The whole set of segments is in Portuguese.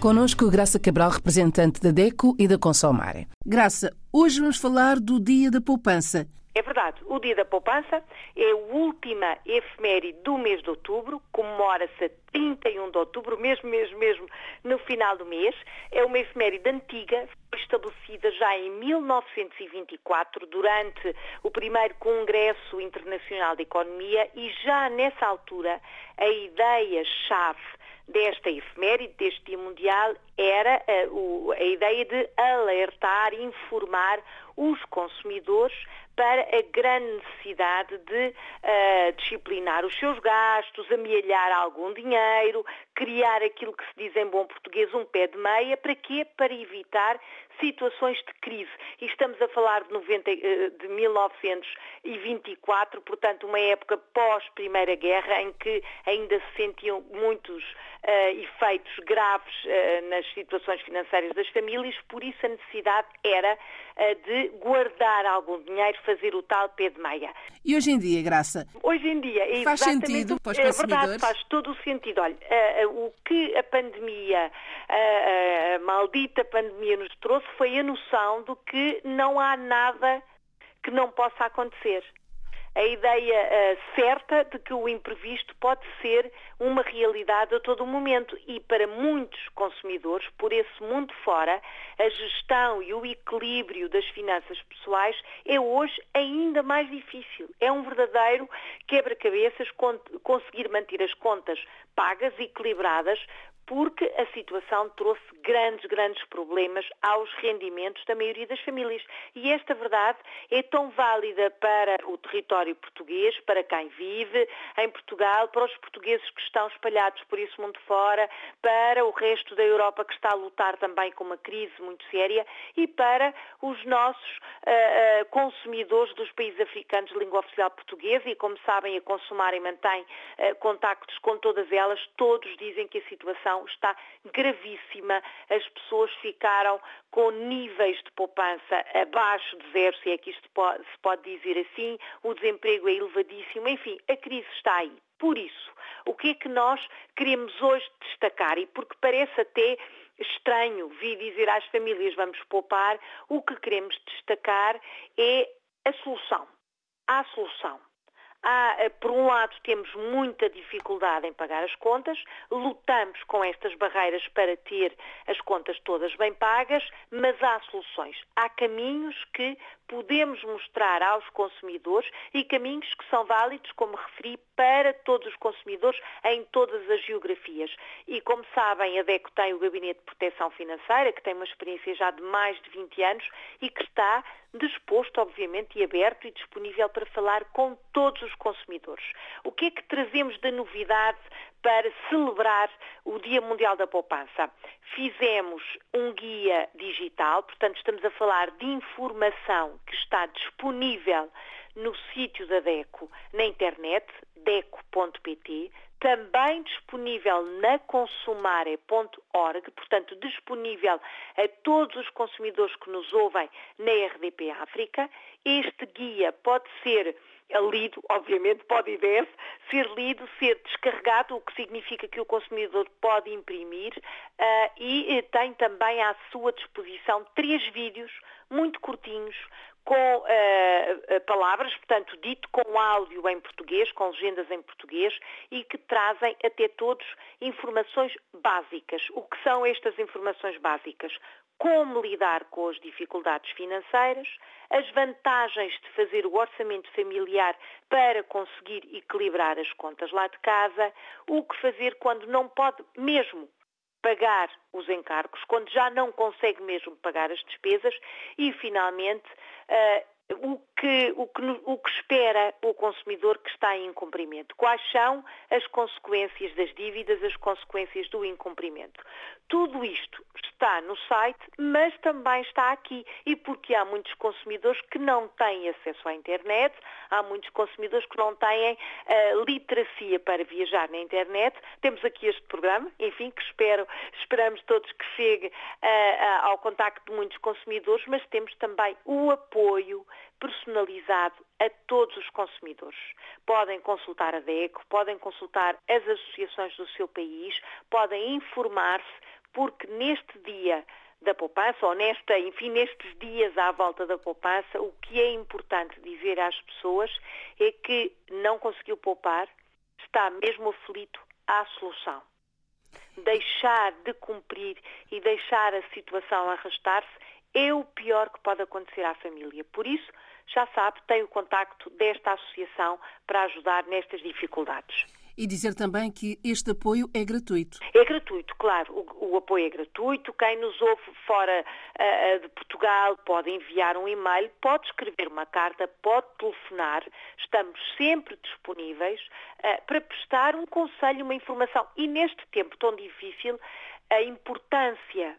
Conosco Graça Cabral, representante da DECO e da Consomare. Graça, hoje vamos falar do Dia da Poupança. É verdade, o Dia da Poupança é a última efeméride do mês de outubro, comemora-se a 31 de outubro, mesmo, mesmo, mesmo no final do mês. É uma efeméride antiga, foi estabelecida já em 1924, durante o primeiro Congresso Internacional de Economia, e já nessa altura a ideia-chave desta efeméride, deste Dia Mundial, era a, eh, a ideia de alertar, informar os consumidores para a grande necessidade de uh, disciplinar os seus gastos, amealhar algum dinheiro, criar aquilo que se diz em bom português um pé de meia, para quê? Para evitar situações de crise. E estamos a falar de, 90, eh, de 1924, portanto, uma época pós-Primeira Guerra, em que ainda se sentiam muitos uh, efeitos graves uh, nas situações financeiras das famílias, por isso a necessidade era uh, de guardar algum dinheiro, fazer o tal pé de meia. E hoje em dia, Graça? Hoje em dia, é faz sentido para os consumidores? É verdade, faz todo o sentido. Olha, o que a pandemia, a maldita pandemia nos trouxe foi a noção de que não há nada que não possa acontecer a ideia uh, certa de que o imprevisto pode ser uma realidade a todo momento e para muitos consumidores, por esse mundo fora, a gestão e o equilíbrio das finanças pessoais é hoje ainda mais difícil. É um verdadeiro quebra-cabeças conseguir manter as contas pagas, equilibradas, porque a situação trouxe grandes, grandes problemas aos rendimentos da maioria das famílias. E esta verdade é tão válida para o território português, para quem vive em Portugal, para os portugueses que estão espalhados por esse mundo fora, para o resto da Europa que está a lutar também com uma crise muito séria e para os nossos uh, uh, consumidores dos países africanos de língua oficial portuguesa e, como sabem, a Consumar e mantém uh, contactos com todas elas, todos dizem que a situação está gravíssima. As pessoas ficaram com níveis de poupança abaixo de zero, se é que isto pode, se pode dizer assim. O desemprego é elevadíssimo. Enfim, a crise está aí. Por isso, o que é que nós queremos hoje destacar? E porque parece até estranho vir dizer às famílias vamos poupar, o que queremos destacar é a solução. Há solução. Há, por um lado, temos muita dificuldade em pagar as contas, lutamos com estas barreiras para ter as contas todas bem pagas, mas há soluções. Há caminhos que podemos mostrar aos consumidores e caminhos que são válidos, como referi, para todos os consumidores em todas as geografias. E como sabem, a DECO tem o Gabinete de Proteção Financeira, que tem uma experiência já de mais de 20 anos e que está disposto, obviamente, e aberto e disponível para falar com todos os consumidores. O que é que trazemos da novidade para celebrar o Dia Mundial da Poupança. Fizemos um guia digital, portanto estamos a falar de informação que está disponível no sítio da DECO na internet, deco.pt, também disponível na consumare.org, portanto disponível a todos os consumidores que nos ouvem na RDP África. Este guia pode ser lido, obviamente pode e deve, ser lido, ser descarregado, o que significa que o consumidor pode imprimir uh, e tem também à sua disposição três vídeos muito curtinhos com uh, palavras, portanto, dito com áudio em português, com legendas em português e que trazem até todos informações básicas. O que são estas informações básicas? Como lidar com as dificuldades financeiras, as vantagens de fazer o orçamento familiar para conseguir equilibrar as contas lá de casa, o que fazer quando não pode mesmo pagar os encargos, quando já não consegue mesmo pagar as despesas e, finalmente, uh, o que, o, que, o que espera o consumidor que está em incumprimento. Quais são as consequências das dívidas, as consequências do incumprimento. Tudo isto está no site, mas também está aqui. E porque há muitos consumidores que não têm acesso à internet, há muitos consumidores que não têm uh, literacia para viajar na internet. Temos aqui este programa, enfim, que espero, esperamos todos que chegue uh, uh, ao contacto de muitos consumidores, mas temos também o apoio personalizado a todos os consumidores. Podem consultar a DECO, podem consultar as associações do seu país, podem informar-se porque neste dia da poupança, ou nesta, enfim, nestes dias à volta da poupança, o que é importante dizer às pessoas é que não conseguiu poupar, está mesmo aflito à solução. Deixar de cumprir e deixar a situação arrastar-se é o pior que pode acontecer à família. Por isso, já sabe, tem o contacto desta associação para ajudar nestas dificuldades. E dizer também que este apoio é gratuito. É gratuito, claro. O, o apoio é gratuito. Quem nos ouve fora uh, de Portugal pode enviar um e-mail, pode escrever uma carta, pode telefonar. Estamos sempre disponíveis uh, para prestar um conselho, uma informação. E neste tempo tão difícil, a importância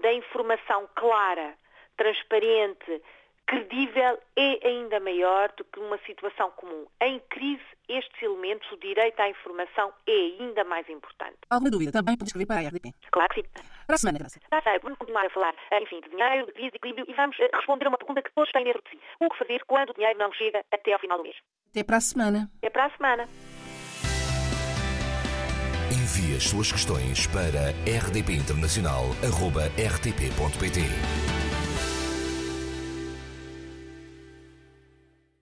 da informação clara, transparente, credível é ainda maior do que uma situação comum. Em crise, estes elementos, o direito à informação, é ainda mais importante. Alguma dúvida? Também pode escrever para a RDP. Claro que sim. Para a semana, Graça. Já sei, vamos continuar a falar, enfim, de dinheiro, de crise, de equilíbrio e vamos eh, responder a uma pergunta que todos têm dentro de si. O que fazer quando o dinheiro não chega até ao final do mês? Até para a semana. Até para a semana. Envie as suas questões para rdpinternacional.rtp.pt